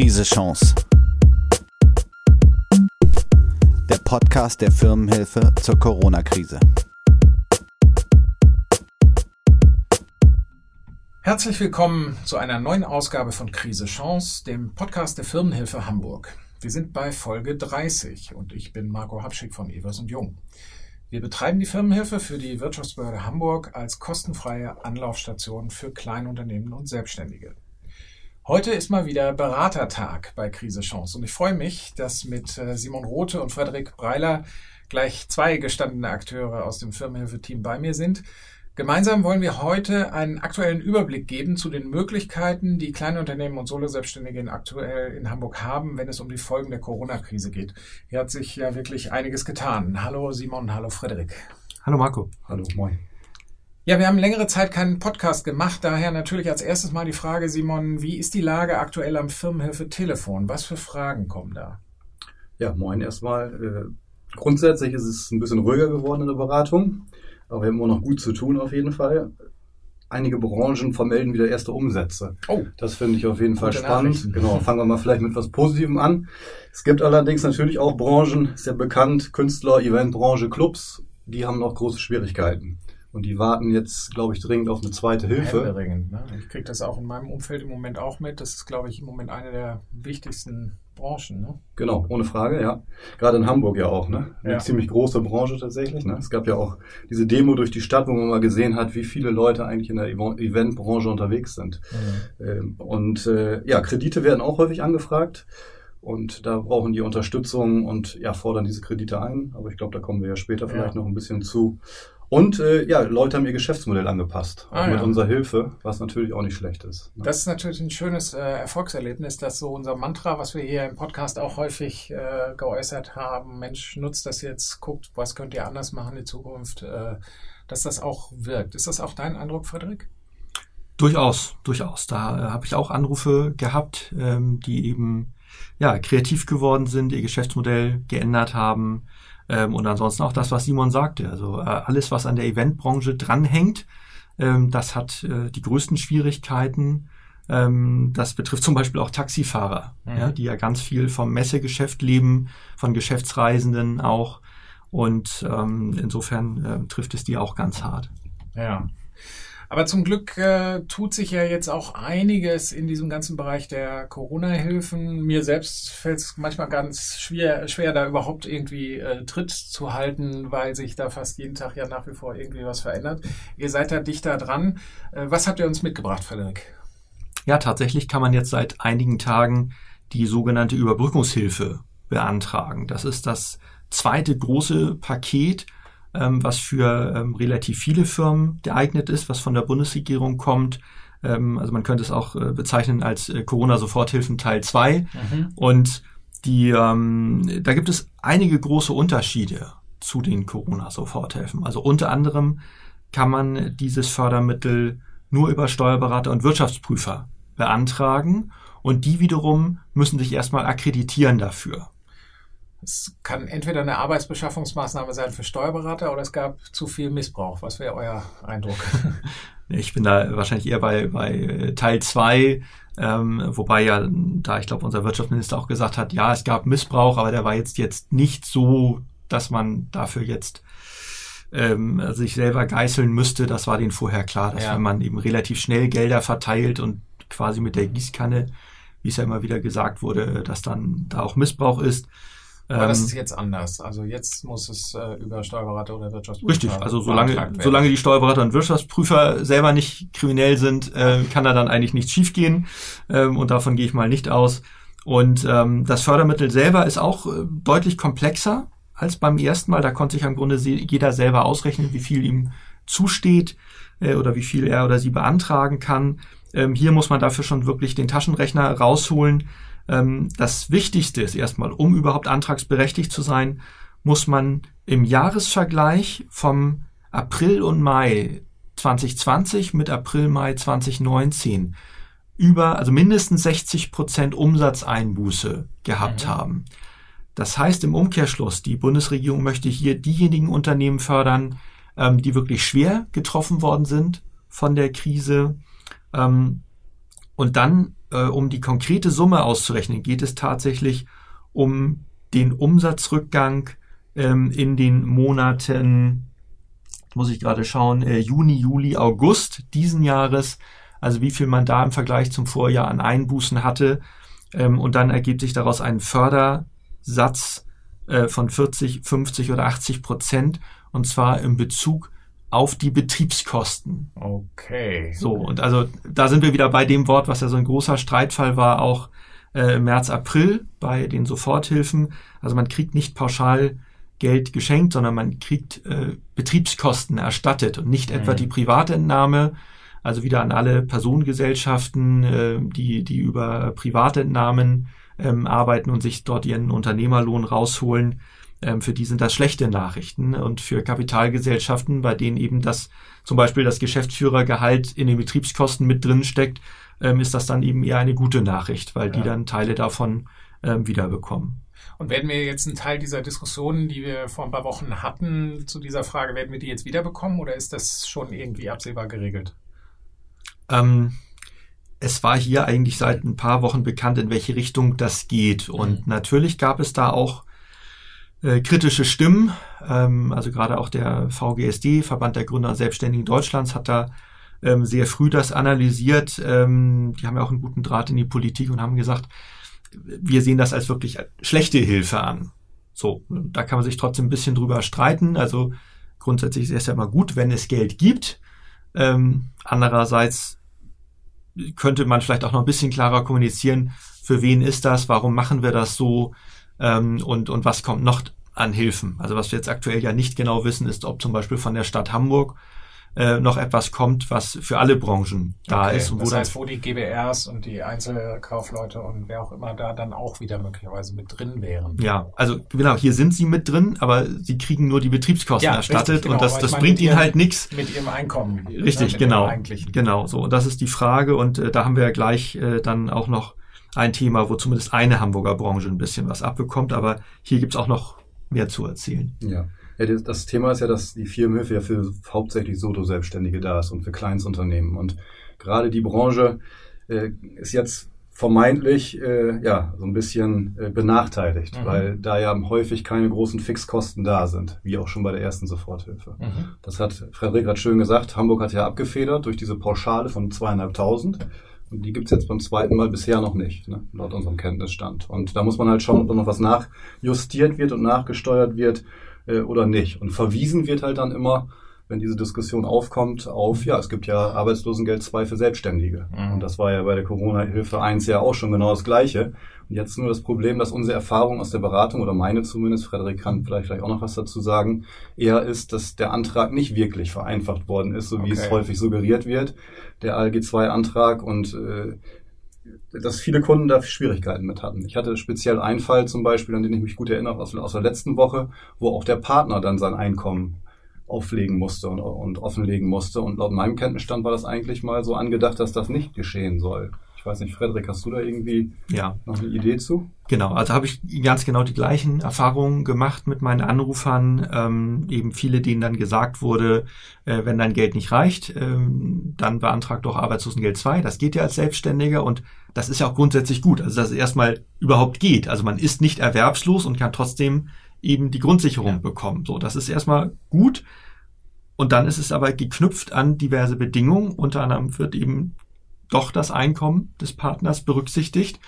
Krise Chance. Der Podcast der Firmenhilfe zur Corona-Krise. Herzlich willkommen zu einer neuen Ausgabe von Krise Chance, dem Podcast der Firmenhilfe Hamburg. Wir sind bei Folge 30 und ich bin Marco Habschick von Evers und Jung. Wir betreiben die Firmenhilfe für die Wirtschaftsbehörde Hamburg als kostenfreie Anlaufstation für Kleinunternehmen und Selbstständige. Heute ist mal wieder Beratertag bei Krise Chance und ich freue mich, dass mit äh, Simon Rote und Frederik Breiler gleich zwei gestandene Akteure aus dem Firmenhilfe-Team bei mir sind. Gemeinsam wollen wir heute einen aktuellen Überblick geben zu den Möglichkeiten, die kleine Unternehmen und Solo-Selbstständige aktuell in Hamburg haben, wenn es um die Folgen der Corona-Krise geht. Hier hat sich ja wirklich einiges getan. Hallo Simon, hallo Frederik. Hallo Marco. Hallo, moin. Ja, wir haben längere Zeit keinen Podcast gemacht, daher natürlich als erstes mal die Frage, Simon, wie ist die Lage aktuell am Firmenhilfe-Telefon? Was für Fragen kommen da? Ja, moin erstmal. Äh, grundsätzlich ist es ein bisschen ruhiger geworden in der Beratung, aber wir haben immer noch gut zu tun auf jeden Fall. Einige Branchen vermelden wieder erste Umsätze. Oh. Das finde ich auf jeden Fall spannend. Genau, fangen wir mal vielleicht mit was Positivem an. Es gibt allerdings natürlich auch Branchen, ist ja bekannt, Künstler, Eventbranche, Clubs, die haben noch große Schwierigkeiten. Und die warten jetzt, glaube ich, dringend auf eine zweite Hilfe. Ne? Ich kriege das auch in meinem Umfeld im Moment auch mit. Das ist, glaube ich, im Moment eine der wichtigsten Branchen. Ne? Genau, ohne Frage, ja. Gerade in Hamburg ja auch, ne? Eine Ja. ziemlich große Branche tatsächlich. Ne? Es gab ja auch diese Demo durch die Stadt, wo man mal gesehen hat, wie viele Leute eigentlich in der Eventbranche unterwegs sind. Ähm, Und äh, ja, Kredite werden auch häufig angefragt. Und da brauchen die Unterstützung und ja, fordern diese Kredite ein. Aber ich glaube, da kommen wir ja später vielleicht Ja. noch ein bisschen zu. Und äh, ja, Leute haben ihr Geschäftsmodell angepasst. Ah, mit ja. unserer Hilfe, was natürlich auch nicht schlecht ist. Ne? Das ist natürlich ein schönes äh, Erfolgserlebnis, dass so unser Mantra, was wir hier im Podcast auch häufig äh, geäußert haben, Mensch, nutzt das jetzt, guckt, was könnt ihr anders machen in Zukunft, äh, dass das auch wirkt. Ist das auch dein Eindruck, Frederik? Durchaus, durchaus. Da äh, habe ich auch Anrufe gehabt, ähm, die eben ja kreativ geworden sind, ihr Geschäftsmodell geändert haben ähm, und ansonsten auch das, was Simon sagte. Also äh, alles, was an der Eventbranche dranhängt, ähm, das hat äh, die größten Schwierigkeiten. Ähm, das betrifft zum Beispiel auch Taxifahrer, Mhm. ja, die ja ganz viel vom Messegeschäft leben, von Geschäftsreisenden auch. Und ähm, insofern äh, trifft es die auch ganz hart. Ja. Aber zum Glück äh, tut sich ja jetzt auch einiges in diesem ganzen Bereich der Corona-Hilfen. Mir selbst fällt es manchmal ganz schwer, schwer, da überhaupt irgendwie äh, Tritt zu halten, weil sich da fast jeden Tag ja nach wie vor irgendwie was verändert. Ihr seid da dichter dran. Äh, was habt ihr uns mitgebracht, Frederik? Ja, tatsächlich kann man jetzt seit einigen Tagen die sogenannte Überbrückungshilfe beantragen. Das ist das zweite große Paket, ähm, was für ähm, relativ viele Firmen geeignet ist, was von der Bundesregierung kommt. Ähm, also man könnte es auch äh, bezeichnen als äh, Corona-Soforthilfen Teil 2. Und die, ähm, da gibt es einige große Unterschiede zu den Corona-Soforthilfen. Also unter anderem kann man dieses Fördermittel nur über Steuerberater und Wirtschaftsprüfer beantragen und die wiederum müssen sich erstmal akkreditieren dafür. Es kann entweder eine Arbeitsbeschaffungsmaßnahme sein für Steuerberater oder es gab zu viel Missbrauch. Was wäre euer Eindruck? Ich bin da wahrscheinlich eher bei, bei Teil 2, ähm, wobei ja, da ich glaube, unser Wirtschaftsminister auch gesagt hat, ja, es gab Missbrauch, aber der war jetzt jetzt nicht so, dass man dafür jetzt ähm, sich selber geißeln müsste. Das war denen vorher klar, dass Ja. wenn man eben relativ schnell Gelder verteilt und quasi mit der Gießkanne, wie es ja immer wieder gesagt wurde, dass dann da auch Missbrauch ist. Aber das Ähm, ist jetzt anders. Also jetzt muss es äh, über Steuerberater oder Wirtschaftsprüfer Richtig, also solange, solange die Steuerberater und Wirtschaftsprüfer selber nicht kriminell sind, äh, kann da dann eigentlich nichts schiefgehen. Ähm, und davon gehe ich mal nicht aus. Und ähm, das Fördermittel selber ist auch äh, deutlich komplexer als beim ersten Mal. Da konnte sich im Grunde jeder selber ausrechnen, wie viel ihm zusteht äh, oder wie viel er oder sie beantragen kann. Ähm, hier muss man dafür schon wirklich den Taschenrechner rausholen. Ähm, das Wichtigste ist erstmal, um überhaupt antragsberechtigt zu sein, muss man im Jahresvergleich vom April und Mai 2020 mit April, Mai 2019 über, also mindestens 60 Prozent Umsatzeinbuße gehabt Mhm. haben. Das heißt im Umkehrschluss, die Bundesregierung möchte hier diejenigen Unternehmen fördern, ähm, die wirklich schwer getroffen worden sind von der Krise. Ähm, Und dann, äh, um die konkrete Summe auszurechnen, geht es tatsächlich um den Umsatzrückgang ähm, in den Monaten, muss ich gerade schauen, äh, Juni, Juli, August diesen Jahres. Also wie viel man da im Vergleich zum Vorjahr an Einbußen hatte. Ähm, und dann ergibt sich daraus ein Fördersatz äh, von 40, 50 oder 80 Prozent. Und zwar im Bezug auf die Betriebskosten. Okay. So, und also da sind wir wieder bei dem Wort, was ja so ein großer Streitfall war, auch äh, im März, April bei den Soforthilfen. Also man kriegt nicht pauschal Geld geschenkt, sondern man kriegt äh, Betriebskosten erstattet und nicht mhm. etwa die Privatentnahme, also wieder an alle Personengesellschaften, äh, die, die über Privatentnahmen ähm, arbeiten und sich dort ihren Unternehmerlohn rausholen für die sind das schlechte Nachrichten. Und für Kapitalgesellschaften, bei denen eben das zum Beispiel das Geschäftsführergehalt in den Betriebskosten mit drin steckt, ähm, ist das dann eben eher eine gute Nachricht, weil ja. die dann Teile davon ähm, wiederbekommen. Und werden wir jetzt einen Teil dieser Diskussionen, die wir vor ein paar Wochen hatten, zu dieser Frage, werden wir die jetzt wiederbekommen oder ist das schon irgendwie absehbar geregelt? Ähm, es war hier eigentlich seit ein paar Wochen bekannt, in welche Richtung das geht. Und mhm. natürlich gab es da auch äh, kritische Stimmen. Ähm, also gerade auch der VGSD, Verband der Gründer und Selbstständigen Deutschlands, hat da ähm, sehr früh das analysiert. Ähm, die haben ja auch einen guten Draht in die Politik und haben gesagt, wir sehen das als wirklich schlechte Hilfe an. So, da kann man sich trotzdem ein bisschen drüber streiten. Also grundsätzlich ist es ja immer gut, wenn es Geld gibt. Ähm, andererseits könnte man vielleicht auch noch ein bisschen klarer kommunizieren, für wen ist das, warum machen wir das so, ähm, und, und was kommt noch an Hilfen. Also was wir jetzt aktuell ja nicht genau wissen, ist, ob zum Beispiel von der Stadt Hamburg äh, noch etwas kommt, was für alle Branchen da okay, ist. Und wo das heißt, wo die GBRs und die Einzelkaufleute und wer auch immer da dann auch wieder möglicherweise mit drin wären. Ja, also genau, hier sind sie mit drin, aber sie kriegen nur die Betriebskosten ja, erstattet richtig, genau, und das, das bringt ihnen halt nichts. Mit ihrem Einkommen. Richtig, ne, genau. Genau, so. Und das ist die Frage und äh, da haben wir ja gleich äh, dann auch noch ein Thema, wo zumindest eine Hamburger Branche ein bisschen was abbekommt. Aber hier gibt's auch noch mehr zu erzählen. Ja. ja das Thema ist ja, dass die Firmenhilfe ja für hauptsächlich Solo-Selbstständige da ist und für Kleinstunternehmen. Und gerade die Branche äh, ist jetzt vermeintlich äh, ja so ein bisschen äh, benachteiligt, mhm. weil da ja häufig keine großen Fixkosten da sind, wie auch schon bei der ersten Soforthilfe. Mhm. Das hat Frederik gerade schön gesagt. Hamburg hat ja abgefedert durch diese Pauschale von zweieinhalbtausend. Und die gibt's jetzt beim zweiten Mal bisher noch nicht, ne, laut unserem Kenntnisstand. Und da muss man halt schauen, ob da noch was nachjustiert wird und nachgesteuert wird äh, oder nicht. Und verwiesen wird halt dann immer, wenn diese Diskussion aufkommt, auf, ja, es gibt ja Arbeitslosengeld 2 für Selbstständige. Mhm. Und das war ja bei der Corona-Hilfe 1 ja auch schon genau das Gleiche. Jetzt nur das Problem, dass unsere Erfahrung aus der Beratung oder meine zumindest, Frederik kann vielleicht gleich auch noch was dazu sagen, eher ist, dass der Antrag nicht wirklich vereinfacht worden ist, so wie okay. es häufig suggeriert wird, der ALG-2-Antrag und äh, dass viele Kunden da Schwierigkeiten mit hatten. Ich hatte speziell einen Fall zum Beispiel, an den ich mich gut erinnere, aus, aus der letzten Woche, wo auch der Partner dann sein Einkommen auflegen musste und, und offenlegen musste. Und laut meinem Kenntnisstand war das eigentlich mal so angedacht, dass das nicht geschehen soll. Ich weiß nicht, Frederik, hast du da irgendwie ja. noch eine Idee zu? Genau, also habe ich ganz genau die gleichen Erfahrungen gemacht mit meinen Anrufern. Ähm, eben viele, denen dann gesagt wurde, äh, wenn dein Geld nicht reicht, ähm, dann beantrag doch Arbeitslosengeld 2. Das geht ja als Selbstständiger und das ist ja auch grundsätzlich gut. Also dass es erstmal überhaupt geht. Also man ist nicht erwerbslos und kann trotzdem eben die Grundsicherung ja. bekommen. So, das ist erstmal gut. Und dann ist es aber geknüpft an diverse Bedingungen. Unter anderem wird eben doch das Einkommen des Partners berücksichtigt.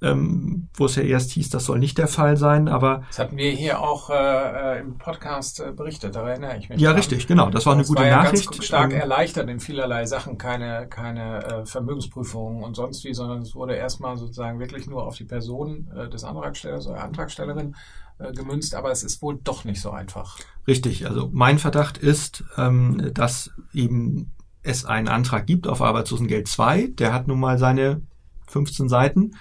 Ähm, wo es ja erst hieß, das soll nicht der Fall sein, aber. Das hatten wir hier auch äh, äh im Podcast äh, berichtet, da erinnere ich mich. Ja, dran. richtig, genau. Das war eine das gute war ja Nachricht. Ganz stark ähm, erleichtert in vielerlei Sachen, keine, keine äh, Vermögensprüfungen und sonst wie, sondern es wurde erstmal sozusagen wirklich nur auf die Person äh, des Antragstellers oder Antragstellerin äh, gemünzt, aber es ist wohl doch nicht so einfach. Richtig, also mein Verdacht ist, ähm, dass eben es einen Antrag gibt auf Arbeitslosengeld 2, der hat nun mal seine 15 Seiten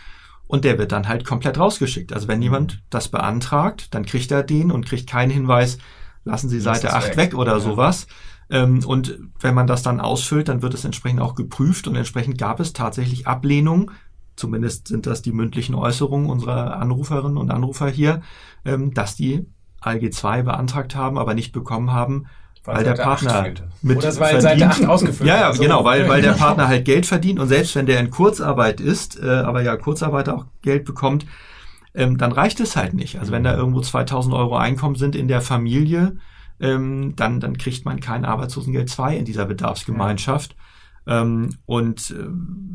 und der wird dann halt komplett rausgeschickt. Also wenn jemand das beantragt, dann kriegt er den und kriegt keinen Hinweis, lassen Sie Seite 8 weg. weg oder ja. sowas. Ähm, und wenn man das dann ausfüllt, dann wird es entsprechend auch geprüft und entsprechend gab es tatsächlich Ablehnung. Zumindest sind das die mündlichen Äußerungen unserer Anruferinnen und Anrufer hier, ähm, dass die ALG 2 beantragt haben, aber nicht bekommen haben, weil, der Partner mit Oder weil verdient. Seite 8 ausgefüllt Ja, ja, so. genau, weil, weil der Partner halt Geld verdient und selbst wenn der in Kurzarbeit ist, äh, aber ja Kurzarbeiter auch Geld bekommt, ähm, dann reicht es halt nicht. Also wenn da irgendwo 2000 Euro Einkommen sind in der Familie, ähm, dann, dann kriegt man kein Arbeitslosengeld 2 in dieser Bedarfsgemeinschaft. Ja. Ähm, und äh,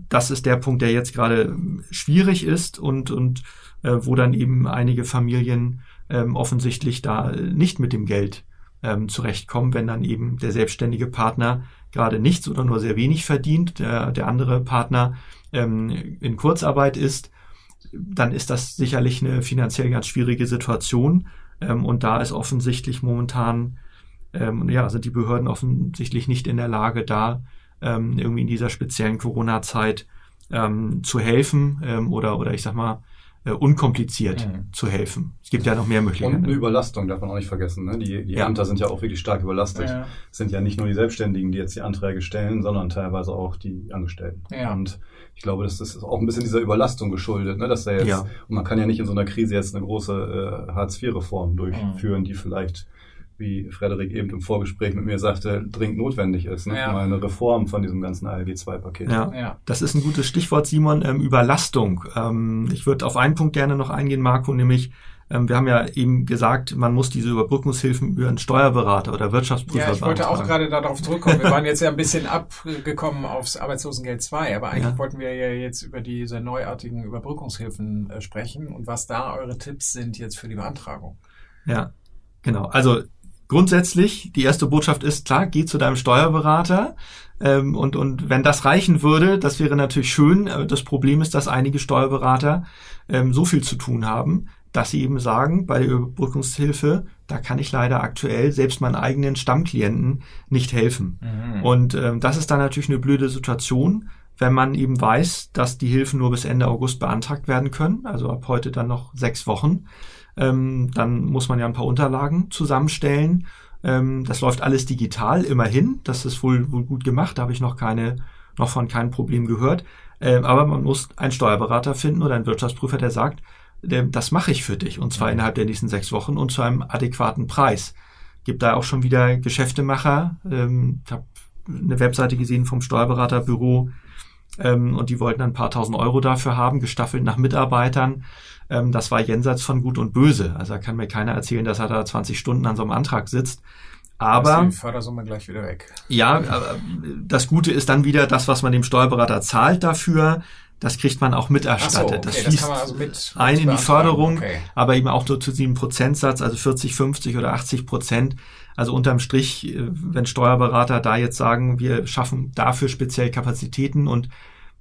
das ist der Punkt, der jetzt gerade schwierig ist und, und äh, wo dann eben einige Familien ähm, offensichtlich da nicht mit dem Geld ähm, zurechtkommen, wenn dann eben der selbstständige Partner gerade nichts oder nur sehr wenig verdient, der, der andere Partner ähm, in Kurzarbeit ist, dann ist das sicherlich eine finanziell ganz schwierige Situation. Ähm, und da ist offensichtlich momentan, ähm, ja, sind die Behörden offensichtlich nicht in der Lage, da ähm, irgendwie in dieser speziellen Corona-Zeit ähm, zu helfen ähm, oder, oder ich sag mal, äh, unkompliziert mhm. zu helfen. Es gibt ja noch mehr Möglichkeiten. Und eine Überlastung darf man auch nicht vergessen. Ne? Die, die ja. Ämter sind ja auch wirklich stark überlastet. Ja. Es sind ja nicht nur die Selbstständigen, die jetzt die Anträge stellen, sondern teilweise auch die Angestellten. Ja. Und ich glaube, das ist auch ein bisschen dieser Überlastung geschuldet, ne? dass er jetzt, ja. und man kann ja nicht in so einer Krise jetzt eine große äh, Hartz-IV-Reform durchführen, mhm. die vielleicht wie Frederik eben im Vorgespräch mit mir sagte, dringend notwendig ist. Ne? Ja. Mal eine Reform von diesem ganzen ALG-2-Paket. Ja. ja, das ist ein gutes Stichwort, Simon, ähm, Überlastung. Ähm, ich würde auf einen Punkt gerne noch eingehen, Marco, nämlich ähm, wir haben ja eben gesagt, man muss diese Überbrückungshilfen über einen Steuerberater oder Wirtschaftsprüfer Ja, ich wollte auch gerade darauf zurückkommen. Wir waren jetzt ja ein bisschen abgekommen aufs Arbeitslosengeld 2, aber eigentlich ja. wollten wir ja jetzt über diese neuartigen Überbrückungshilfen äh, sprechen und was da eure Tipps sind jetzt für die Beantragung. Ja, genau. Also grundsätzlich, die erste Botschaft ist, klar, geh zu deinem Steuerberater. Ähm, und, und wenn das reichen würde, das wäre natürlich schön. Äh, das Problem ist, dass einige Steuerberater ähm, so viel zu tun haben, dass sie eben sagen, bei der Überbrückungshilfe, da kann ich leider aktuell selbst meinen eigenen Stammklienten nicht helfen. Mhm. Und ähm, das ist dann natürlich eine blöde Situation, wenn man eben weiß, dass die Hilfen nur bis Ende August beantragt werden können, also ab heute dann noch sechs Wochen. Ähm, dann muss man ja ein paar Unterlagen zusammenstellen. Ähm, das läuft alles digital, immerhin. Das ist wohl, wohl gut gemacht. Da habe ich noch keine, noch von keinem Problem gehört. Ähm, aber man muss einen Steuerberater finden oder einen Wirtschaftsprüfer, der sagt, das mache ich für dich und zwar innerhalb der nächsten sechs Wochen und zu einem adäquaten Preis. Gibt da auch schon wieder Geschäftemacher. Ähm, ich habe eine Webseite gesehen vom Steuerberaterbüro ähm, und die wollten ein paar tausend Euro dafür haben, gestaffelt nach Mitarbeitern. Ähm, das war jenseits von Gut und Böse. Also da kann mir keiner erzählen, dass er da 20 Stunden an so einem Antrag sitzt. Aber ist die Fördersumme gleich wieder weg. Ja, das Gute ist dann wieder das, was man dem Steuerberater zahlt dafür. Das kriegt man auch miterstattet. So, okay, das fließt das also mit, ein in die Förderung, okay. aber eben auch nur zu diesem Prozentsatz, also 40, 50 oder 80 Prozent. Also unterm Strich, äh, wenn Steuerberater da jetzt sagen, wir schaffen dafür speziell Kapazitäten und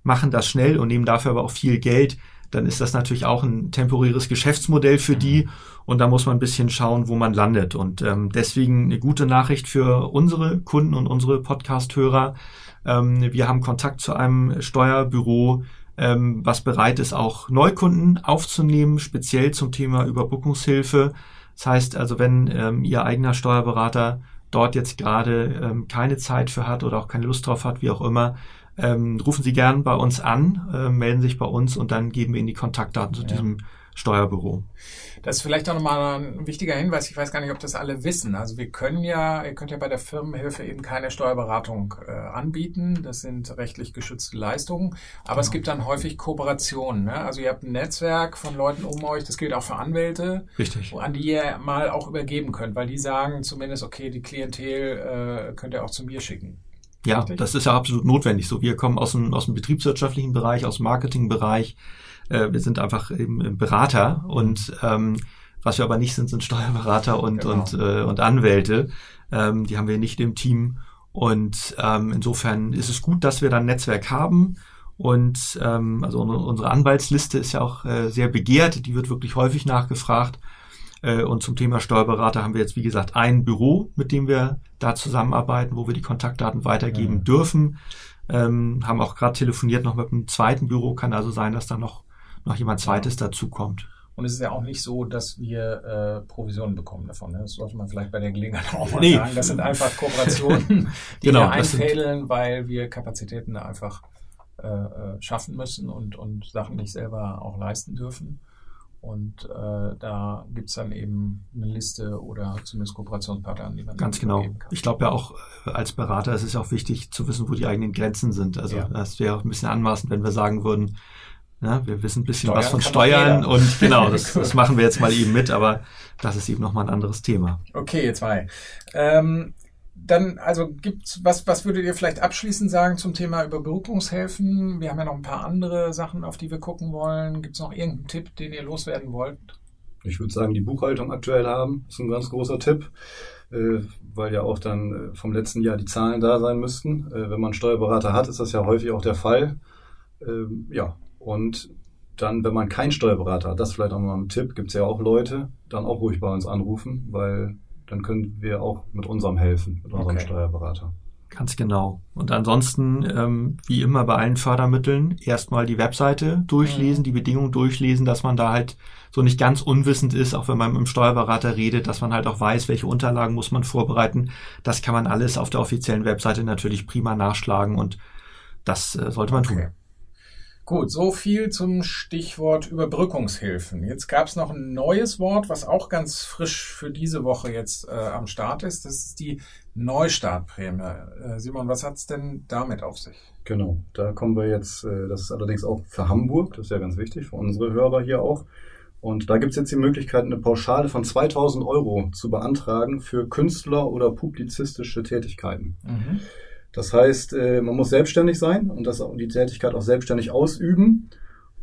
machen das schnell und nehmen dafür aber auch viel Geld, dann ist das natürlich auch ein temporäres Geschäftsmodell für die und da muss man ein bisschen schauen, wo man landet. Und ähm, deswegen eine gute Nachricht für unsere Kunden und unsere Podcast-Hörer. Ähm, wir haben Kontakt zu einem Steuerbüro, ähm, was bereit ist, auch Neukunden aufzunehmen, speziell zum Thema Überbrückungshilfe. Das heißt also, wenn ähm, Ihr eigener Steuerberater dort jetzt gerade ähm, keine Zeit für hat oder auch keine Lust drauf hat, wie auch immer, ähm, rufen Sie gern bei uns an, äh, melden sich bei uns und dann geben wir Ihnen die Kontaktdaten zu ja. diesem Steuerbüro. Das ist vielleicht auch nochmal ein wichtiger Hinweis. Ich weiß gar nicht, ob das alle wissen. Also wir können ja, ihr könnt ja bei der Firmenhilfe eben keine Steuerberatung äh, anbieten. Das sind rechtlich geschützte Leistungen. Aber genau. es gibt dann häufig Kooperationen. Ne? Also ihr habt ein Netzwerk von Leuten um euch. Das gilt auch für Anwälte. Richtig. An die ihr mal auch übergeben könnt, weil die sagen zumindest, okay, die Klientel äh, könnt ihr auch zu mir schicken. Ja, Richtig? das ist ja absolut notwendig. So, wir kommen aus dem, aus dem betriebswirtschaftlichen Bereich, aus dem Marketingbereich. Äh, wir sind einfach eben Berater und ähm, was wir aber nicht sind, sind Steuerberater und genau. und äh, und Anwälte. Ähm, die haben wir nicht im Team und ähm, insofern ist es gut, dass wir da ein Netzwerk haben. Und ähm, also unsere Anwaltsliste ist ja auch äh, sehr begehrt, die wird wirklich häufig nachgefragt. Äh, und zum Thema Steuerberater haben wir jetzt, wie gesagt, ein Büro, mit dem wir da zusammenarbeiten, wo wir die Kontaktdaten weitergeben mhm. dürfen. Ähm, haben auch gerade telefoniert noch mit einem zweiten Büro. Kann also sein, dass da noch, noch jemand zweites dazukommt. Und es ist ja auch nicht so, dass wir äh, Provisionen bekommen davon. Ne? Das sollte man vielleicht bei der Gelegenheit auch mal nee. sagen. Das sind einfach Kooperationen, die genau, wir einfädeln, weil wir Kapazitäten einfach äh, äh, schaffen müssen und, und Sachen nicht selber auch leisten dürfen. Und äh, da gibt's dann eben eine Liste oder zumindest Kooperationspartner, an die man Ganz genau. Kann. Ich glaube ja auch äh, als Berater ist es auch wichtig zu wissen, wo die eigenen Grenzen sind. Also ja. das wäre auch ein bisschen anmaßend, wenn wir sagen würden, ja, wir wissen ein bisschen Steuern was von Steuern und genau, das, das machen wir jetzt mal eben mit, aber das ist eben nochmal ein anderes Thema. Okay, jetzt mal. Ähm, dann, also gibt's, was, was würdet ihr vielleicht abschließend sagen zum Thema Überbrückungshilfen? Wir haben ja noch ein paar andere Sachen, auf die wir gucken wollen. Gibt es noch irgendeinen Tipp, den ihr loswerden wollt? Ich würde sagen, die Buchhaltung aktuell haben, ist ein ganz großer Tipp, äh, weil ja auch dann äh, vom letzten Jahr die Zahlen da sein müssten. Äh, wenn man einen Steuerberater hat, ist das ja häufig auch der Fall. Ähm, ja, und dann, wenn man keinen Steuerberater hat, das vielleicht auch mal ein Tipp, gibt es ja auch Leute, dann auch ruhig bei uns anrufen, weil dann können wir auch mit unserem helfen, mit unserem okay. Steuerberater. Ganz genau. Und ansonsten, ähm, wie immer bei allen Fördermitteln, erstmal die Webseite durchlesen, mhm. die Bedingungen durchlesen, dass man da halt so nicht ganz unwissend ist, auch wenn man mit dem Steuerberater redet, dass man halt auch weiß, welche Unterlagen muss man vorbereiten. Das kann man alles auf der offiziellen Webseite natürlich prima nachschlagen und das äh, sollte man okay. Gut, so viel zum Stichwort Überbrückungshilfen. Jetzt gab es noch ein neues Wort, was auch ganz frisch für diese Woche jetzt äh, am Start ist. Das ist die Neustartprämie. Äh, Simon, was hat es denn damit auf sich? Genau, da kommen wir jetzt, äh, das ist allerdings auch für Hamburg, das ist ja ganz wichtig, für unsere Hörer hier auch. Und da gibt es jetzt die Möglichkeit, eine Pauschale von 2000 Euro zu beantragen für Künstler oder publizistische Tätigkeiten. Mhm. Das heißt, äh, man muss selbstständig sein und das, die Tätigkeit auch selbstständig ausüben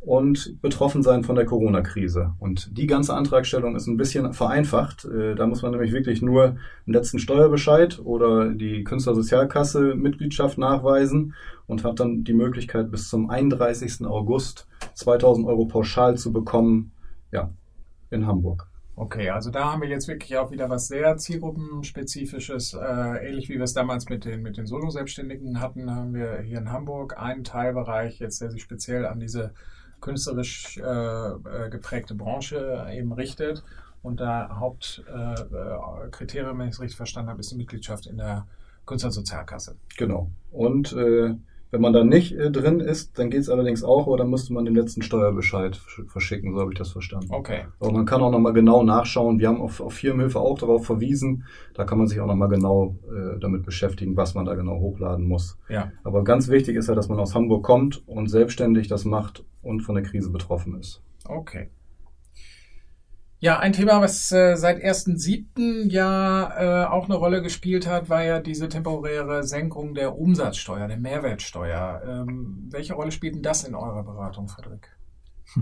und betroffen sein von der Corona-Krise. Und die ganze Antragstellung ist ein bisschen vereinfacht. Äh, da muss man nämlich wirklich nur einen letzten Steuerbescheid oder die Künstlersozialkasse Mitgliedschaft nachweisen und hat dann die Möglichkeit, bis zum 31. August 2000 Euro pauschal zu bekommen, ja, in Hamburg. Okay, also da haben wir jetzt wirklich auch wieder was sehr zielgruppenspezifisches. Äh, ähnlich wie wir es damals mit den, mit den Solo-Selbstständigen hatten, haben wir hier in Hamburg einen Teilbereich jetzt, der sich speziell an diese künstlerisch äh, äh geprägte Branche eben richtet. Und da Hauptkriterium, äh, wenn ich es richtig verstanden habe, ist die Mitgliedschaft in der Künstlersozialkasse. Genau. Und äh, wenn man da nicht äh, drin ist, dann geht es allerdings auch, aber dann müsste man den letzten Steuerbescheid verschicken, so habe ich das verstanden. Okay. Aber man kann auch nochmal genau nachschauen. Wir haben auf, auf Firmenhilfe auch darauf verwiesen. Da kann man sich auch nochmal genau äh, damit beschäftigen, was man da genau hochladen muss. Ja. Aber ganz wichtig ist ja, dass man aus Hamburg kommt und selbstständig das macht und von der Krise betroffen ist. Okay. Ja, ein Thema, was äh, seit 1.7. ja äh, auch eine Rolle gespielt hat, war ja diese temporäre Senkung der Umsatzsteuer, der Mehrwertsteuer. Ähm, welche Rolle spielt denn das in eurer Beratung, Frederik?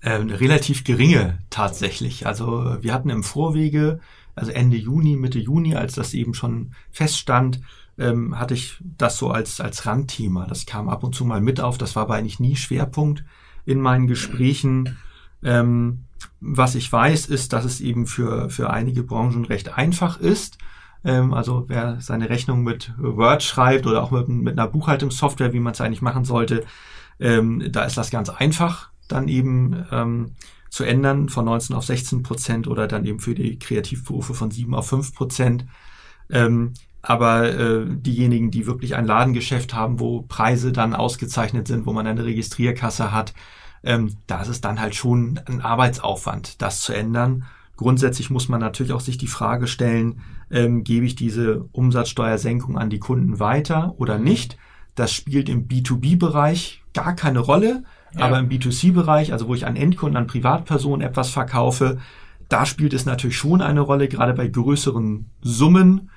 Ähm, relativ geringe tatsächlich. Also wir hatten im Vorwege, also Ende Juni, Mitte Juni, als das eben schon feststand, ähm, hatte ich das so als, als Randthema. Das kam ab und zu mal mit auf. Das war aber eigentlich nie Schwerpunkt in meinen Gesprächen. Ähm, was ich weiß, ist, dass es eben für, für einige Branchen recht einfach ist. Ähm, also wer seine Rechnung mit Word schreibt oder auch mit, mit einer Buchhaltungssoftware, wie man es eigentlich machen sollte, ähm, da ist das ganz einfach dann eben ähm, zu ändern von 19 auf 16 Prozent oder dann eben für die Kreativberufe von 7 auf 5 Prozent. Ähm, aber äh, diejenigen, die wirklich ein Ladengeschäft haben, wo Preise dann ausgezeichnet sind, wo man eine Registrierkasse hat, ähm, da ist es dann halt schon ein Arbeitsaufwand, das zu ändern. Grundsätzlich muss man natürlich auch sich die Frage stellen, ähm, gebe ich diese Umsatzsteuersenkung an die Kunden weiter oder nicht? Das spielt im B2B-Bereich gar keine Rolle, ja. aber im B2C-Bereich, also wo ich an Endkunden, an Privatpersonen etwas verkaufe, da spielt es natürlich schon eine Rolle, gerade bei größeren Summen.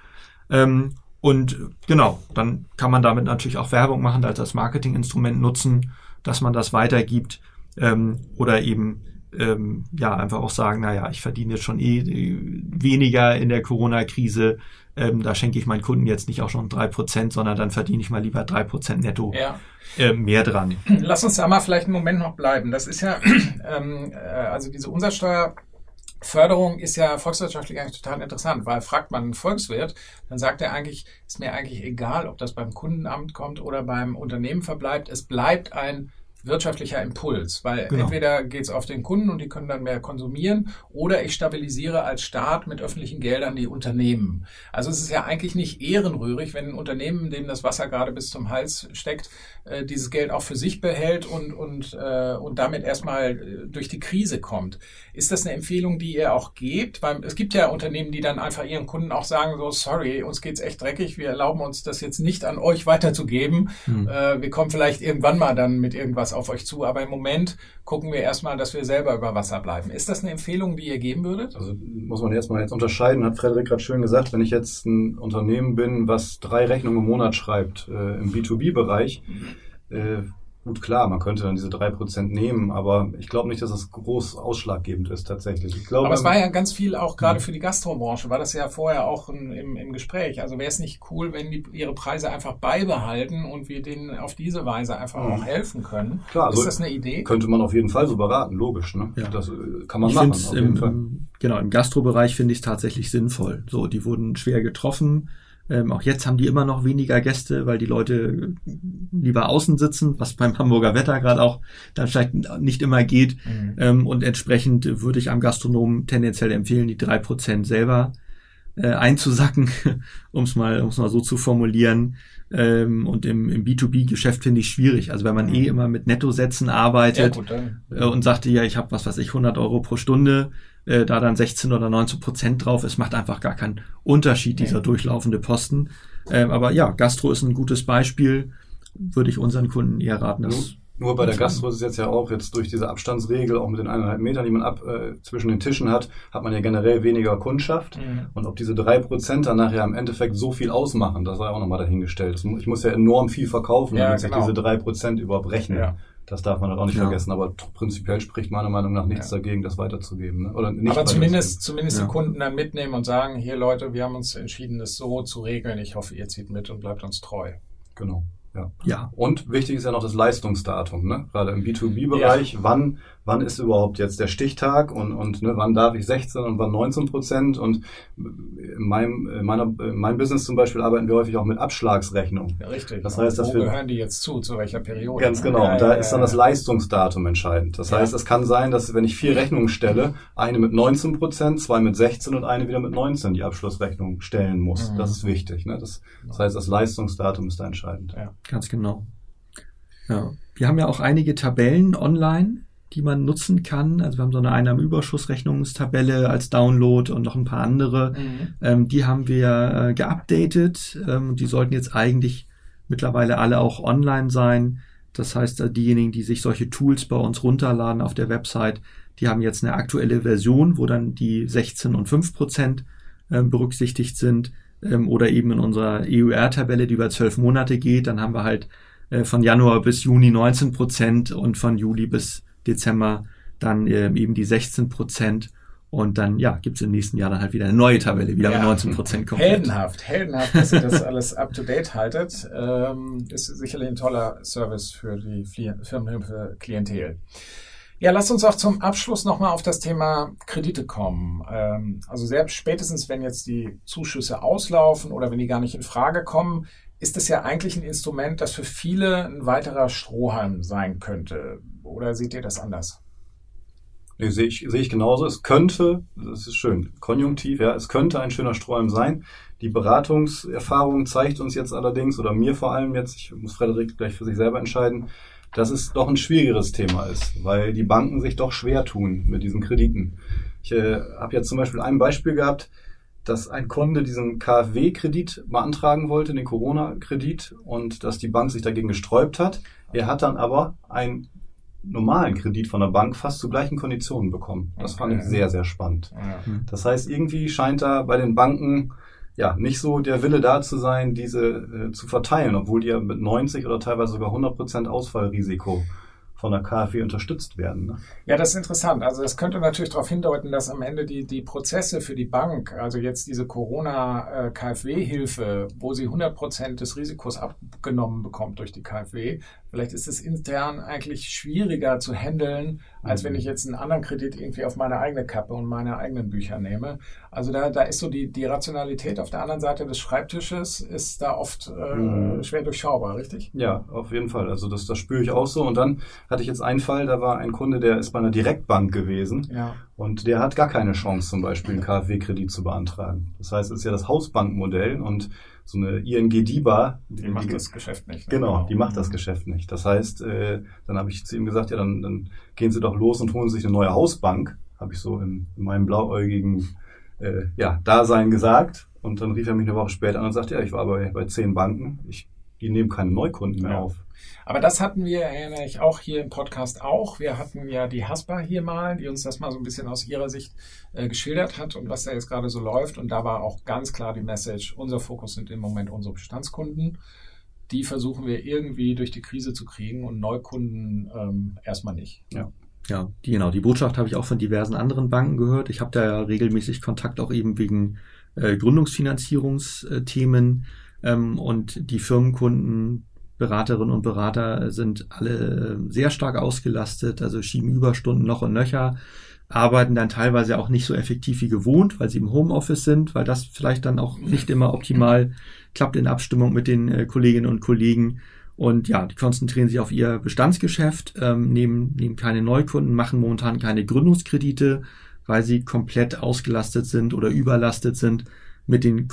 Ähm, und genau, dann kann man damit natürlich auch Werbung machen, als das Marketinginstrument nutzen, dass man das weitergibt ähm, oder eben ähm, ja einfach auch sagen, naja, ich verdiene jetzt schon eh äh, weniger in der Corona-Krise, ähm, da schenke ich meinen Kunden jetzt nicht auch schon drei Prozent, sondern dann verdiene ich mal lieber drei Prozent netto ja. äh, mehr dran. Lass uns da mal vielleicht einen Moment noch bleiben. Das ist ja, ähm, äh, also diese Umsatzsteuer Förderung ist ja volkswirtschaftlich eigentlich total interessant, weil fragt man einen Volkswirt, dann sagt er eigentlich, ist mir eigentlich egal, ob das beim Kundenamt kommt oder beim Unternehmen verbleibt. Es bleibt ein wirtschaftlicher Impuls, weil Genau. entweder geht es auf den Kunden und die können dann mehr konsumieren oder ich stabilisiere als Staat mit öffentlichen Geldern die Unternehmen. Also es ist ja eigentlich nicht ehrenrührig, wenn ein Unternehmen, dem das Wasser gerade bis zum Hals steckt, äh, dieses Geld auch für sich behält und, und, äh, und damit erstmal äh, durch die Krise kommt. Ist das eine Empfehlung, die ihr auch gebt? Weil es gibt ja Unternehmen, die dann einfach ihren Kunden auch sagen, so, sorry, uns geht's echt dreckig, wir erlauben uns das jetzt nicht an euch weiterzugeben. Äh, wir kommen vielleicht irgendwann mal dann mit irgendwas auf euch zu, aber im Moment gucken wir erstmal, dass wir selber über Wasser bleiben. Ist das eine Empfehlung, die ihr geben würdet? Also muss man erstmal jetzt unterscheiden, hat Frederik gerade schön gesagt, wenn ich jetzt ein Unternehmen bin, was drei Rechnungen im Monat schreibt, äh, im B2B-Bereich, äh, gut klar, man könnte dann diese drei Prozent nehmen, aber ich glaube nicht, dass das groß ausschlaggebend ist tatsächlich. Ich glaube, Aber es war ja ganz viel auch gerade für die Gastrobranche, war das ja vorher auch im, im, im Gespräch. Also wäre es nicht cool, wenn die ihre Preise einfach beibehalten und wir denen auf diese Weise einfach auch helfen können? Klar, also ist das eine Idee? könnte man auf jeden Fall so beraten, logisch. Ne? Ja. Das äh, kann man ich machen. im, Fall. im, genau, im Gastrobereich finde ich es tatsächlich sinnvoll. So, die wurden schwer getroffen. Ähm, auch jetzt haben die immer noch weniger Gäste, weil die Leute lieber außen sitzen, was beim Hamburger Wetter gerade auch dann vielleicht nicht immer geht. Mhm. Ähm, und entsprechend würde ich am Gastronomen tendenziell empfehlen, die drei Prozent selber äh, einzusacken, um es mal, um's mal so zu formulieren. Ähm, und im, im B2B-Geschäft finde ich schwierig. Also wenn man eh immer mit Nettosätzen Ja, arbeitet, gut, dann. äh, und sagte, ja, ich habe was weiß ich, 100 Euro pro Stunde, äh, da dann 16 oder 19 Prozent drauf ist, macht einfach gar keinen Unterschied, dieser Nee. durchlaufende Posten. Ähm, aber ja, Gastro ist ein gutes Beispiel, würde ich unseren Kunden eher raten. Das Nur bei der Gastro ist es jetzt ja auch jetzt durch diese Abstandsregel, auch mit den eineinhalb Metern, die man ab äh, zwischen den Tischen hat, hat man ja generell weniger Kundschaft. Mhm. Und ob diese drei Prozent dann nachher im Endeffekt so viel ausmachen, das sei auch nochmal dahingestellt. Ich muss ja enorm viel verkaufen, Ja, damit sich genau. diese drei Prozent überhaupt rechnen. Ja. Das darf man dann auch nicht Ja. vergessen. Aber prinzipiell spricht meiner Meinung nach nichts Ja. dagegen, das weiterzugeben. Ne? Oder nicht Aber zumindest, zumindest Ja. die Kunden dann mitnehmen und sagen, hier Leute, wir haben uns entschieden, das so zu regeln. Ich hoffe, ihr zieht mit und bleibt uns treu. Genau. Ja. ja, Und wichtig ist ja noch das Leistungsdatum, ne? Gerade im B2B-Bereich. Wann, wann ist überhaupt jetzt der Stichtag und, und ne, wann darf ich 16 und wann 19 Prozent? Und in meinem, in meiner, in meinem Business zum Beispiel arbeiten wir häufig auch mit Abschlagsrechnung. Ja, richtig. Das heißt, dass Wo wir- gehören die jetzt zu? Zu welcher Periode? Ganz genau. Ja, und da ja, ist dann ja, das ja. Leistungsdatum entscheidend. Das Ja. heißt, es kann sein, dass wenn ich vier Rechnungen stelle, eine mit 19 Prozent, zwei mit 16 und eine wieder mit 19 die Abschlussrechnung stellen muss. Mhm. Das ist wichtig. Ne? Das, das heißt, das Leistungsdatum ist da entscheidend. Ja. Ganz genau. Ja. Wir haben ja auch einige Tabellen online, die man nutzen kann. Also wir haben so eine Einnahmenüberschussrechnungstabelle als Download und noch ein paar andere. Mhm. Ähm, die haben wir äh, geupdatet. Ähm, die sollten jetzt eigentlich mittlerweile alle auch online sein. Das heißt, äh, diejenigen, die sich solche Tools bei uns runterladen auf der Website, die haben jetzt eine aktuelle Version, wo dann die 16 und 5 Prozent ähm, berücksichtigt sind. Ähm, oder eben in unserer EUR-Tabelle, die über zwölf Monate geht. Dann haben wir halt äh, von Januar bis Juni 19 Prozent und von Juli bis Dezember dann ähm, eben die 16 Prozent. Und dann, ja, gibt's im nächsten Jahr dann halt wieder eine neue Tabelle, wieder Ja. mit 19 Prozent komplett. Heldenhaft, heldenhaft, dass ihr das alles up to date haltet. Ähm, ist sicherlich ein toller Service für die Firmenhilfe-Klientel. Ja, lasst uns auch zum Abschluss nochmal auf das Thema Kredite kommen. Ähm, also selbst spätestens, wenn jetzt die Zuschüsse auslaufen oder wenn die gar nicht in Frage kommen, ist es ja eigentlich ein Instrument, das für viele ein weiterer Strohhalm sein könnte. Oder seht ihr das anders? Nee, sehe ich, sehe ich genauso. Es könnte, das ist schön, konjunktiv, ja, es könnte ein schöner Strohhalm sein. Die Beratungserfahrung zeigt uns jetzt allerdings, oder mir vor allem jetzt, ich muss Frederik gleich für sich selber entscheiden, dass es doch ein schwierigeres Thema ist, weil die Banken sich doch schwer tun mit diesen Krediten. Ich äh, habe jetzt zum Beispiel ein Beispiel gehabt, dass ein Kunde diesen KfW-Kredit beantragen wollte, den Corona-Kredit, und dass die Bank sich dagegen gesträubt hat. Er hat dann aber einen normalen Kredit von der Bank fast zu gleichen Konditionen bekommen. Das fand ich Okay. sehr, sehr spannend. Ja. Das heißt, irgendwie scheint da bei den Banken ja nicht so der Wille da zu sein, diese äh, zu verteilen, obwohl die ja mit 90 oder teilweise sogar 100 Prozent Ausfallrisiko von der KfW unterstützt werden. Ne? Ja, das ist interessant. Also das könnte natürlich darauf hindeuten, dass am Ende die, die Prozesse für die Bank, also jetzt diese Corona-KfW-Hilfe, wo sie 100 Prozent des Risikos abgenommen bekommt durch die KfW, vielleicht ist es intern eigentlich schwieriger zu handeln, als wenn ich jetzt einen anderen Kredit irgendwie auf meine eigene Kappe und meine eigenen Bücher nehme. Also da, da ist so die, die Rationalität auf der anderen Seite des Schreibtisches ist da oft äh, mhm. schwer durchschaubar, richtig? Ja, auf jeden Fall. Also das, das spüre ich auch so. Und dann hatte ich jetzt einen Fall, da war ein Kunde, der ist bei einer Direktbank gewesen ja. und der hat gar keine Chance, zum Beispiel einen KfW-Kredit zu beantragen. Das heißt, es ist ja das Hausbankmodell und so eine ING DIBA. Die, die macht die, das Geschäft nicht. Ne? Genau, die macht das Geschäft nicht. Das heißt, äh, dann habe ich zu ihm gesagt, ja, dann, dann gehen Sie doch los und holen sich eine neue Hausbank. Habe ich so in, in meinem blauäugigen äh, ja, Dasein gesagt. Und dann rief er mich eine Woche später an und sagte, ja, ich war bei, bei zehn Banken. Ich, die nehmen keine Neukunden mehr ja. auf. Aber das hatten wir, erinnere ich, auch hier im Podcast auch. Wir hatten ja die Haspa hier mal, die uns das mal so ein bisschen aus ihrer Sicht äh, geschildert hat und was da jetzt gerade so läuft. Und da war auch ganz klar die Message, unser Fokus sind im Moment unsere Bestandskunden. Die versuchen wir irgendwie durch die Krise zu kriegen und Neukunden ähm, erstmal nicht. Ja. Ja, die, genau. Die Botschaft habe ich auch von diversen anderen Banken gehört. Ich habe da ja regelmäßig Kontakt auch eben wegen äh, Gründungsfinanzierungsthemen ähm, und die Firmenkunden Beraterinnen und Berater sind alle äh, sehr stark ausgelastet, also schieben Überstunden noch und nöcher, arbeiten dann teilweise auch nicht so effektiv wie gewohnt, weil sie im Homeoffice sind, weil das vielleicht dann auch nicht immer optimal klappt in Abstimmung mit den äh, Kolleginnen und Kollegen. Und ja, die konzentrieren sich auf ihr Bestandsgeschäft, ähm, nehmen, nehmen keine Neukunden, machen momentan keine Gründungskredite, weil sie komplett ausgelastet sind oder überlastet sind mit den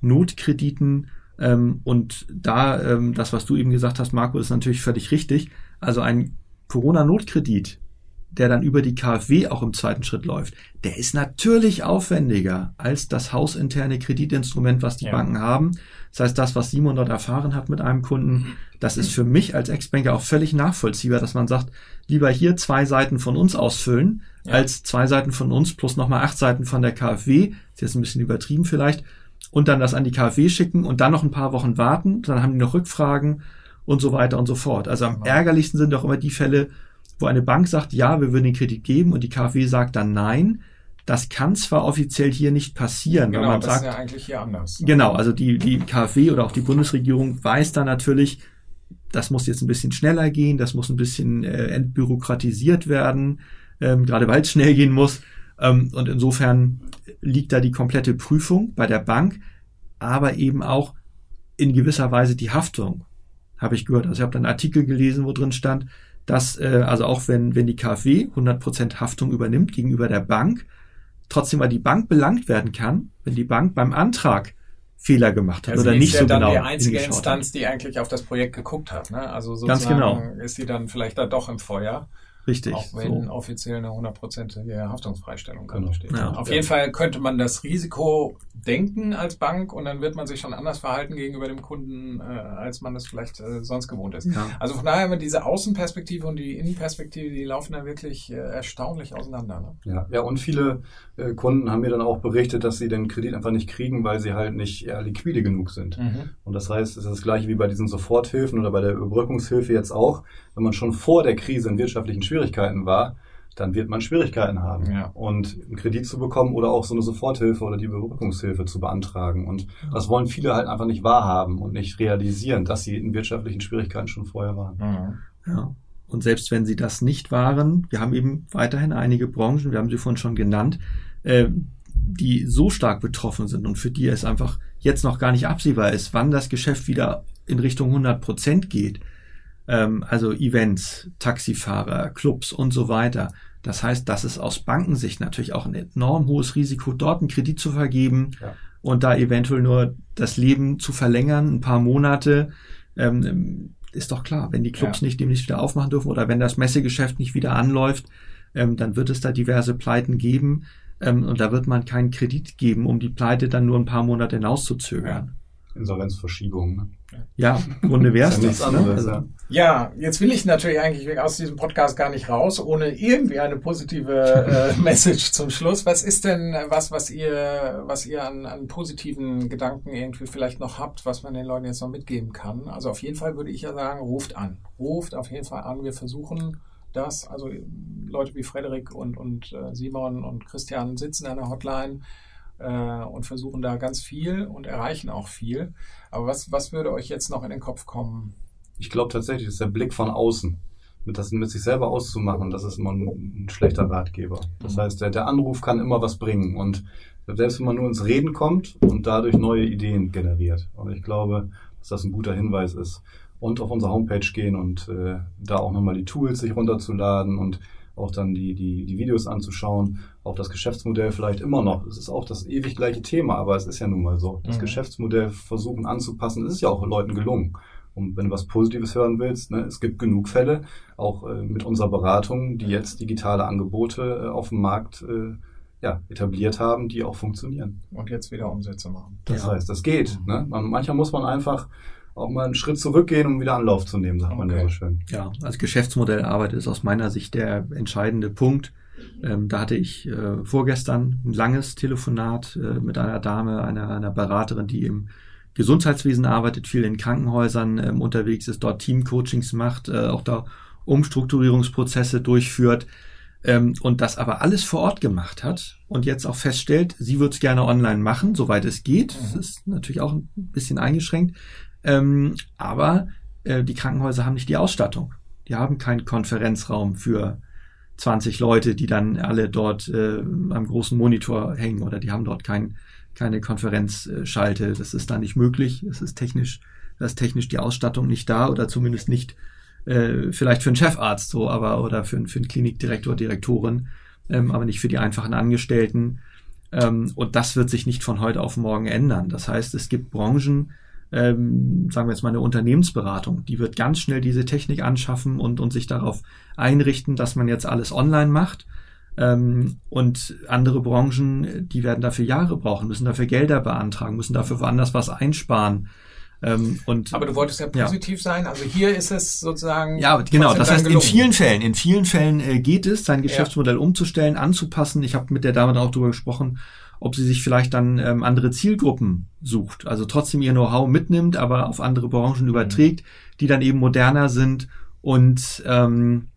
Corona-Notkrediten ähm, und da, ähm, das, was du eben gesagt hast, Marco, ist natürlich völlig richtig. Also ein Corona-Notkredit, der dann über die KfW auch im zweiten Schritt läuft, der ist natürlich aufwendiger als das hausinterne Kreditinstrument, was die ja. Banken haben. Das heißt, das, was Simon dort erfahren hat mit einem Kunden, das ist für mich als Ex-Banker auch völlig nachvollziehbar, dass man sagt, lieber hier zwei Seiten von uns ausfüllen, ja. als zwei Seiten von uns plus nochmal acht Seiten von der KfW. Ist jetzt ein bisschen übertrieben vielleicht und dann das an die KfW schicken und dann noch ein paar Wochen warten, dann haben die noch Rückfragen und so weiter und so fort. Also am ärgerlichsten sind doch immer die Fälle, wo eine Bank sagt, ja, wir würden den Kredit geben und die KfW sagt dann nein. Das kann zwar offiziell hier nicht passieren, genau, wenn man das sagt, ist ja eigentlich hier anders. Genau, also die, die KfW oder auch die Bundesregierung weiß dann natürlich, das muss jetzt ein bisschen schneller gehen, das muss ein bisschen äh, entbürokratisiert werden, ähm, gerade weil es schnell gehen muss. Ähm, und insofern liegt da die komplette Prüfung bei der Bank, aber eben auch in gewisser Weise die Haftung, habe ich gehört. Also ich habe einen Artikel gelesen, wo drin stand, dass äh, also auch wenn, wenn die KfW 100% Haftung übernimmt gegenüber der Bank, trotzdem mal die Bank belangt werden kann, wenn die Bank beim Antrag Fehler gemacht hat also oder nicht ist so dann genau die einzige Instanz, hat. die eigentlich auf das Projekt geguckt hat. Ne? Also sozusagen Ganz genau. ist sie dann vielleicht da doch im Feuer. Richtig. Auch wenn so. offiziell eine hundertprozentige Haftungsfreistellung genau. steht. Ja. Auf jeden Fall könnte man das Risiko denken als Bank und dann wird man sich schon anders verhalten gegenüber dem Kunden, äh, als man das vielleicht äh, sonst gewohnt ist. Ja. Also von daher haben wir diese Außenperspektive und die Innenperspektive, die laufen da wirklich äh, erstaunlich auseinander. Ne? Ja. ja, und viele äh, Kunden haben mir dann auch berichtet, dass sie den Kredit einfach nicht kriegen, weil sie halt nicht ja, liquide genug sind. Mhm. Und das heißt, es ist das gleiche wie bei diesen Soforthilfen oder bei der Überbrückungshilfe jetzt auch. Wenn man schon vor der Krise in wirtschaftlichen Schwierigkeiten war, dann wird man Schwierigkeiten haben. Ja. Und einen Kredit zu bekommen oder auch so eine Soforthilfe oder die Überbrückungshilfe zu beantragen. Und ja. das wollen viele halt einfach nicht wahrhaben und nicht realisieren, dass sie in wirtschaftlichen Schwierigkeiten schon vorher waren. Mhm. Ja. Und selbst wenn sie das nicht waren, wir haben eben weiterhin einige Branchen, wir haben sie vorhin schon genannt, äh, die so stark betroffen sind und für die es einfach jetzt noch gar nicht absehbar ist, wann das Geschäft wieder in Richtung 100 Prozent geht. Ähm, also Events, Taxifahrer, Clubs und so weiter. Das heißt, das ist aus Bankensicht natürlich auch ein enorm hohes Risiko, dort einen Kredit zu vergeben ja. und da eventuell nur das Leben zu verlängern, ein paar Monate. Ähm, ist doch klar, wenn die Clubs ja. nicht demnächst wieder aufmachen dürfen oder wenn das Messegeschäft nicht wieder anläuft, ähm, dann wird es da diverse Pleiten geben. Ähm, und da wird man keinen Kredit geben, um die Pleite dann nur ein paar Monate hinauszuzögern. Insolvenzverschiebung. Ne? Ja, im Grunde wäre es das. Ne? Also, ja, jetzt will ich natürlich eigentlich aus diesem Podcast gar nicht raus, ohne irgendwie eine positive äh, Message zum Schluss. Was ist denn was, was ihr, was ihr an, an positiven Gedanken irgendwie vielleicht noch habt, was man den Leuten jetzt noch mitgeben kann? Also auf jeden Fall würde ich ja sagen, ruft an. Ruft auf jeden Fall an. Wir versuchen das. Also Leute wie Frederik und, und äh, Simon und Christian sitzen an der Hotline äh, und versuchen da ganz viel und erreichen auch viel. Aber was, was würde euch jetzt noch in den Kopf kommen? Ich glaube tatsächlich, das ist der Blick von außen. mit, das mit sich selber auszumachen, das ist immer ein, ein schlechter Ratgeber. Das mhm. heißt, der, der Anruf kann immer was bringen und selbst wenn man nur ins Reden kommt und dadurch neue Ideen generiert. Und ich glaube, dass das ein guter Hinweis ist. Und auf unsere Homepage gehen und äh, da auch nochmal die Tools sich runterzuladen und auch dann die, die, die Videos anzuschauen, auch das Geschäftsmodell vielleicht immer noch. Es ist auch das ewig gleiche Thema, aber es ist ja nun mal so. Das mhm. Geschäftsmodell versuchen anzupassen, es ist ja auch Leuten gelungen. Und wenn du was Positives hören willst, ne, es gibt genug Fälle, auch äh, mit unserer Beratung, die jetzt digitale Angebote äh, auf dem Markt äh, ja, etabliert haben, die auch funktionieren. Und jetzt wieder Umsätze machen. Das ja. heißt, das geht. Mhm. Ne? Man, manchmal muss man einfach auch mal einen Schritt zurückgehen, um wieder Anlauf zu nehmen, sagt okay. man ja so schön. Ja, als Geschäftsmodellarbeit ist aus meiner Sicht der entscheidende Punkt. Ähm, da hatte ich äh, vorgestern ein langes Telefonat äh, mit einer Dame, einer, einer Beraterin, die im Gesundheitswesen arbeitet, viel in Krankenhäusern ähm, unterwegs ist, dort Teamcoachings macht, äh, auch da Umstrukturierungsprozesse durchführt ähm, und das aber alles vor Ort gemacht hat und jetzt auch feststellt, sie würde es gerne online machen, soweit es geht. Mhm. Das ist natürlich auch ein bisschen eingeschränkt. Ähm, aber äh, die Krankenhäuser haben nicht die Ausstattung. Die haben keinen Konferenzraum für 20 Leute, die dann alle dort äh, am großen Monitor hängen oder die haben dort kein, keine Konferenzschalte. Das ist da nicht möglich. Es ist technisch, da ist technisch die Ausstattung nicht da oder zumindest nicht äh, vielleicht für einen Chefarzt so, aber oder für, für einen Klinikdirektor, Direktorin, ähm, aber nicht für die einfachen Angestellten. Ähm, und das wird sich nicht von heute auf morgen ändern. Das heißt, es gibt Branchen, ähm, sagen wir jetzt mal eine Unternehmensberatung, die wird ganz schnell diese Technik anschaffen und, und sich darauf einrichten, dass man jetzt alles online macht. Ähm, und andere Branchen, die werden dafür Jahre brauchen, müssen dafür Gelder beantragen, müssen dafür woanders was einsparen. Ähm, und, Aber du wolltest ja positiv ja. sein. Also hier ist es sozusagen. Ja, genau. Das heißt, gelungen. in vielen Fällen, in vielen Fällen äh, geht es, sein Geschäftsmodell ja. umzustellen, anzupassen. Ich habe mit der Dame auch darüber gesprochen, ob sie sich vielleicht dann ähm, andere Zielgruppen sucht. Also trotzdem ihr Know-how mitnimmt, aber auf andere Branchen überträgt, die dann eben moderner sind und ähm,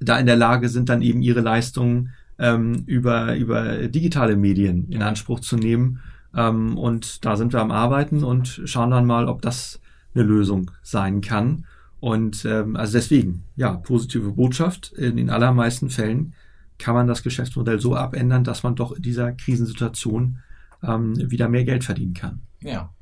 da in der Lage sind, dann eben ihre Leistungen ähm, über, über digitale Medien in Anspruch zu nehmen. Ähm, und da sind wir am Arbeiten und schauen dann mal, ob das eine Lösung sein kann. Und ähm, also deswegen, ja, positive Botschaft. In den allermeisten Fällen kann man das Geschäftsmodell so abändern, dass man doch in dieser Krisensituation ähm, wieder mehr Geld verdienen kann. Ja.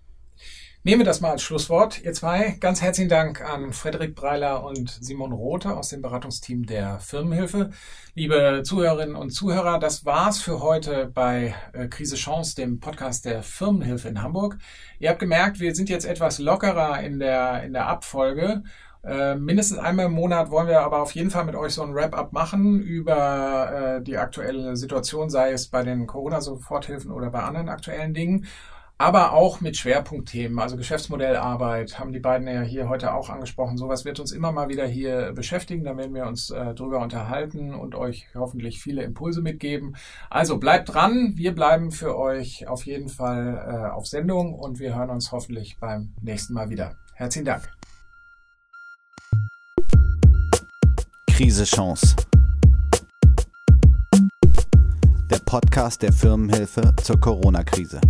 Nehmen wir das mal als Schlusswort. Ihr zwei, ganz herzlichen Dank an Frederik Breiler und Simon Rothe aus dem Beratungsteam der Firmenhilfe. Liebe Zuhörerinnen und Zuhörer, das war's für heute bei äh, Krise Chance, dem Podcast der Firmenhilfe in Hamburg. Ihr habt gemerkt, wir sind jetzt etwas lockerer in der, in der Abfolge äh, mindestens einmal im Monat wollen wir aber auf jeden Fall mit euch so ein Wrap-up machen über äh, die aktuelle Situation, sei es bei den Corona-Soforthilfen oder bei anderen aktuellen Dingen. Aber auch mit Schwerpunktthemen, also Geschäftsmodellarbeit, haben die beiden ja hier heute auch angesprochen. Sowas wird uns immer mal wieder hier beschäftigen. Da werden wir uns äh, drüber unterhalten und euch hoffentlich viele Impulse mitgeben. Also bleibt dran. Wir bleiben für euch auf jeden Fall äh, auf Sendung und wir hören uns hoffentlich beim nächsten Mal wieder. Herzlichen Dank. Krise Chance. Der Podcast der Firmenhilfe zur Corona-Krise.